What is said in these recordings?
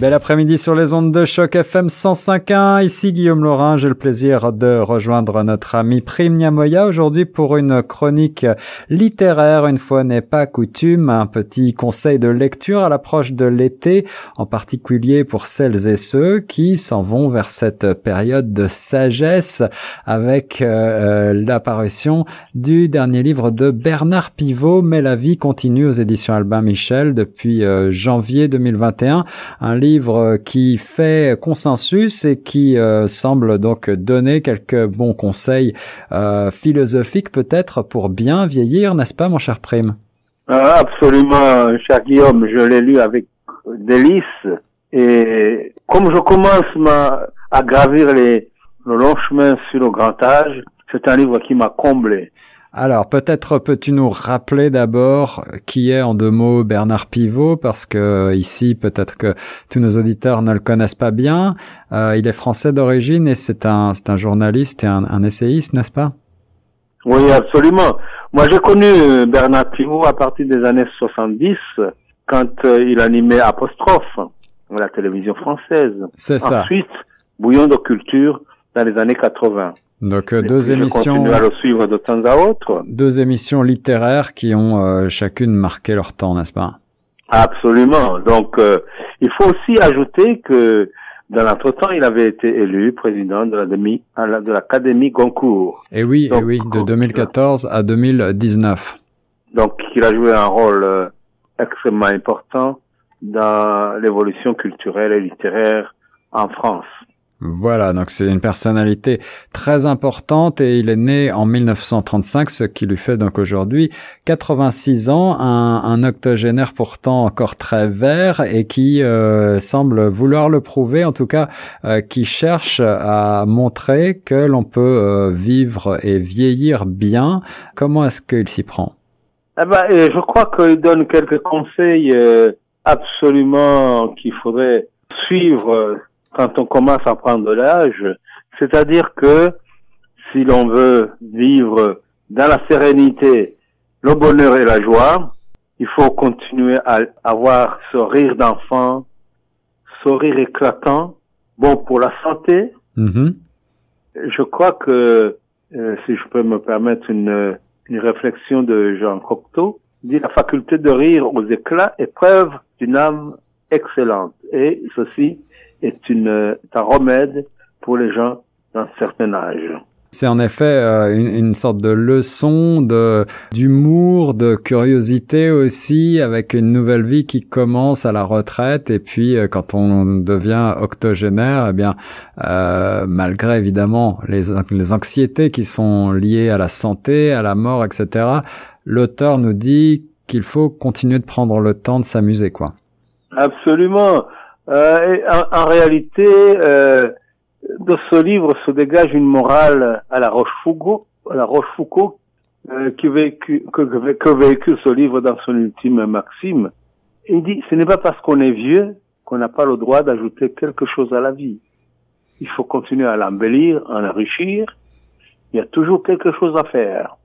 Bel après-midi sur les ondes de choc FM 105.1. Ici Guillaume Laurin. J'ai le plaisir de rejoindre notre ami Prime Niamoya aujourd'hui pour une chronique littéraire. Une fois n'est pas coutume, un petit conseil de lecture à l'approche de l'été, en particulier pour celles et ceux qui s'en vont vers cette période de sagesse avec euh, l'apparition du dernier livre de Bernard Pivot, Mais la vie continue aux éditions Albin Michel depuis euh, janvier 2021. Un livre livre qui fait consensus et qui euh, semble donc donner quelques bons conseils euh, philosophiques peut-être pour bien vieillir, n'est-ce pas mon cher Prime? Ah, Absolument, cher Guillaume, je l'ai lu avec délice et comme je commence à gravir le long chemin sur le grand âge, c'est un livre qui m'a comblé. Alors, peut-être peux-tu nous rappeler d'abord qui est en deux mots Bernard Pivot, parce que ici, peut-être que tous nos auditeurs ne le connaissent pas bien. Euh, il est français d'origine et c'est un, c'est un journaliste et un, un essayiste, n'est-ce pas? Oui, absolument. Moi, j'ai connu euh, Bernard Pivot à partir des années 70, quand euh, il animait Apostrophe, la télévision française. C'est ça. Ensuite, Bouillon de culture dans les années 80. Donc euh, deux émissions. à le suivre de temps à autre. Deux émissions littéraires qui ont euh, chacune marqué leur temps, n'est-ce pas? Absolument. Donc euh, il faut aussi ajouter que dans l'entretemps, il avait été élu président de l'Académie de l'Académie Goncourt. Et eh oui, et eh oui, de 2014 à 2019. Donc il a joué un rôle extrêmement important dans l'évolution culturelle et littéraire en France. Voilà, donc c'est une personnalité très importante et il est né en 1935, ce qui lui fait donc aujourd'hui 86 ans, un, un, octogénaire pourtant encore très vert et qui euh, semble vouloir le prouver, en tout cas euh, qui cherche à montrer que l'on peut euh, vivre et vieillir bien. Comment est-ce qu'il s'y prend? Eh ben, Je crois qu'il donne quelques conseils absolument qu'il faudrait suivre quand on commence à prendre de l'âge, c'est-à-dire que si l'on veut vivre dans la sérénité, le bonheur et la joie, il faut continuer à avoir ce rire d'enfant, ce rire éclatant, bon pour la santé. Mm-hmm. Je crois que, euh, si je peux me permettre une, une réflexion de Jean Cocteau, dit la faculté de rire aux éclats est preuve d'une âme excellente. Et ceci est une, un remède pour les gens d'un certain âge. C'est en effet euh, une, une, sorte de leçon de d'humour, de curiosité aussi, avec une nouvelle vie qui commence à la retraite et puis euh, quand on devient octogénaire, eh bien euh, malgré évidemment les, les anxiétés qui sont liées à la santé, à la mort, etc. L'auteur nous dit qu'il faut continuer de prendre le temps de s'amuser, quoi. Absolument. Euh, en, réalité, euh, de ce livre se dégage une morale à la Rochefoucauld, à la Rochefoucauld, euh, qui véhicule, que, que véhicule ce livre dans son ultime maxime. Il dit, ce n'est pas parce qu'on est vieux qu'on n'a pas le droit d'ajouter quelque chose à la vie. Il faut continuer à l'embellir, à l'enrichir. Il y a toujours quelque chose à faire.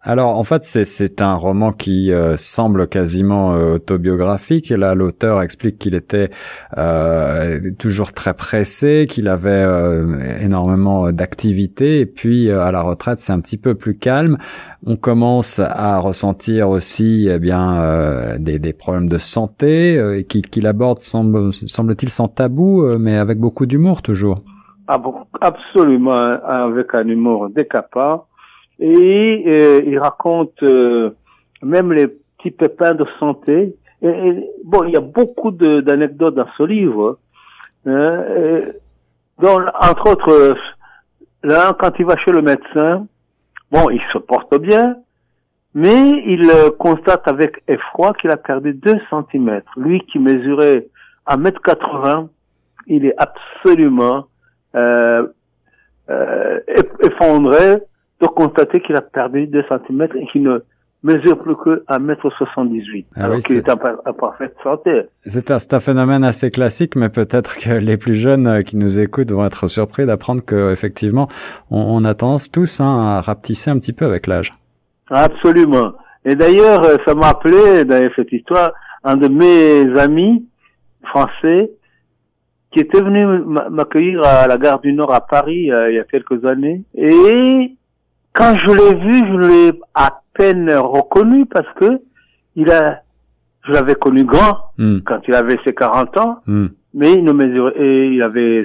Alors en fait c'est un roman qui euh, semble quasiment euh, autobiographique et là l'auteur explique qu'il était euh, toujours très pressé, qu'il avait énormément d'activités et puis à la retraite c'est un petit peu plus calme. On commence à ressentir aussi eh bien des, des, problèmes de santé qu'il aborde semble semble-t-il sans tabou mais avec beaucoup d'humour toujours. Ah absolument avec un humour décapant et euh, il raconte euh, même les petits pépins de santé. Et, bon, il y a beaucoup d'anecdotes dans ce livre. Hein, dont, entre autres, là, quand il va chez le médecin, bon, il se porte bien, mais il euh, constate avec effroi qu'il a perdu 2 cm. Lui qui mesurait 1m80, il est absolument euh, euh, effondré de constater qu'il a perdu 2 cm et qu'il ne mesure plus que 1m78, Ah alors oui, qu'il est en, par- en parfaite santé. C'est un, phénomène assez classique, mais peut-être que les plus jeunes euh, qui nous écoutent vont être surpris d'apprendre que effectivement, on, on a tendance tous hein, à rapetisser un petit peu avec l'âge. Absolument. Et d'ailleurs, euh, ça m'a appelé, dans cette histoire, un de mes amis français qui était venu m'a- m'accueillir à la gare du Nord à Paris euh, il y a quelques années. Et quand je l'ai vu, je l'ai à peine reconnu parce que il a, je l'avais connu grand Hmm, quand il avait ses 40 ans, hmm. mais il ne mesurait, il avait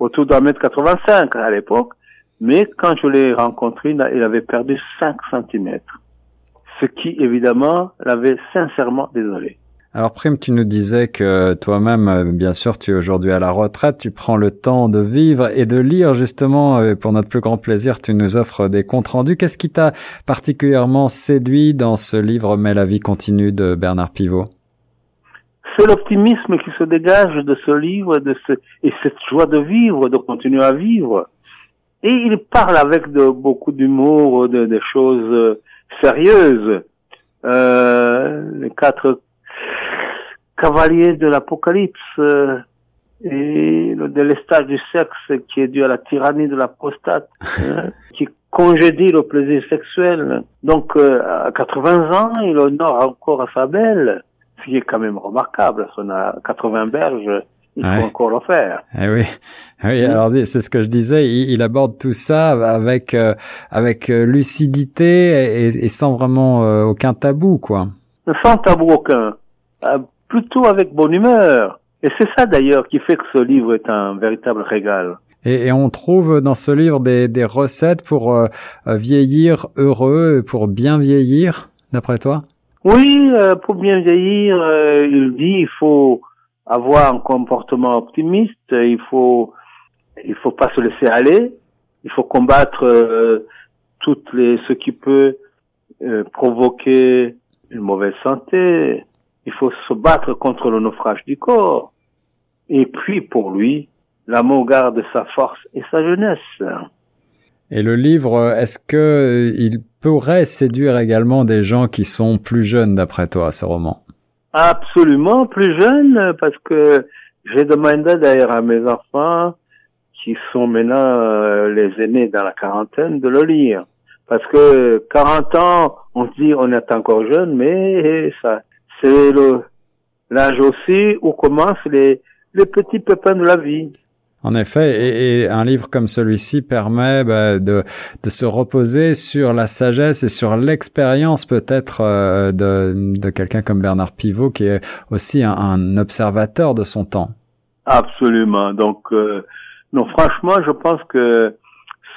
autour d'un mètre 85 à l'époque. Mais quand je l'ai rencontré, il avait perdu 5 centimètres. Ce qui, évidemment, l'avait sincèrement désolé. Alors Prime, tu nous disais que toi-même, euh, bien sûr, tu es aujourd'hui à la retraite, tu prends le temps de vivre et de lire justement, euh, pour notre plus grand plaisir, tu nous offres des comptes rendus. Qu'est-ce qui t'a particulièrement séduit dans ce livre Mais la vie continue de Bernard Pivot? C'est l'optimisme qui se dégage de ce livre de ce, et cette joie de vivre, de continuer à vivre. Et il parle avec beaucoup d'humour de, des choses euh, sérieuses. Euh, les quatre cavaliers de l'Apocalypse euh, et le délestage du sexe qui est dû à la tyrannie de la prostate, hein, qui congédie le plaisir sexuel. Donc euh, à 80 ans, il honore encore à sa belle, ce qui est quand même remarquable. On a 80 berges, il Ouais. faut encore le faire. Eh oui, Eh oui. Mm. Alors c'est ce que je disais. Il, il aborde tout ça avec euh, avec euh, lucidité et, et sans vraiment euh, aucun tabou, quoi. Sans tabou aucun, euh, plutôt avec bonne humeur. Et c'est ça d'ailleurs qui fait que ce livre est un véritable régal. Et, et on trouve dans ce livre des, des recettes pour euh, euh, vieillir heureux, pour bien vieillir, d'après toi? Oui, euh, pour bien vieillir, euh, il dit il faut avoir un comportement optimiste, il faut il faut pas se laisser aller, il faut combattre euh, toutes les ce qui peut euh, provoquer une mauvaise santé, il faut se battre contre le naufrage du corps. Et puis pour lui, l'amour garde sa force et sa jeunesse. Et le livre, est-ce que euh, il pourrait séduire également des gens qui sont plus jeunes, d'après toi, ce roman? Absolument, plus jeune, parce que j'ai demandé d'ailleurs à mes enfants, qui sont maintenant euh, les aînés dans la quarantaine, de le lire. Parce que 40 ans, on se dit on est encore jeune, mais ça, c'est le l'âge aussi où commencent les, les petits pépins de la vie. En effet, et, et un livre comme celui-ci permet bah, de, de se reposer sur la sagesse et sur l'expérience peut-être euh, de, de quelqu'un comme Bernard Pivot, qui est aussi un, un observateur de son temps. Absolument. Donc, euh, non, franchement, je pense que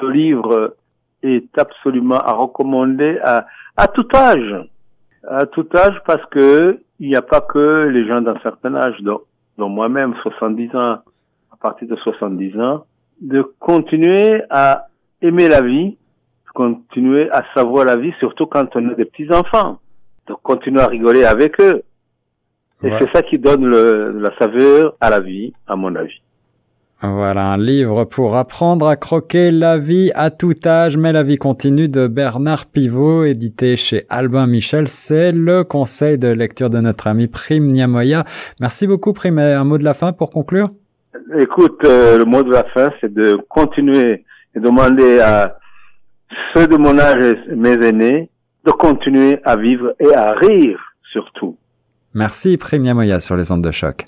ce livre est absolument à recommander à, à tout âge. À tout âge parce que il n'y a pas que les gens d'un certain âge, dont, dont moi-même, 70 ans, à partir de 70 ans, de continuer à aimer la vie, de continuer à savoir la vie, surtout quand on a des petits-enfants, de continuer à rigoler avec eux. Et Ouais. c'est ça qui donne le, la saveur à la vie, à mon avis. Voilà, un livre pour apprendre à croquer la vie à tout âge, mais la vie continue de Bernard Pivot, édité chez Albin Michel. C'est le conseil de lecture de notre ami Prime Niamoya. Merci beaucoup Prime. Un mot de la fin pour conclure? Écoute, euh, le mot de la fin, c'est de continuer et demander à ceux de mon âge et mes aînés de continuer à vivre et à rire surtout. Merci Prime Niamoya sur les ondes de choc.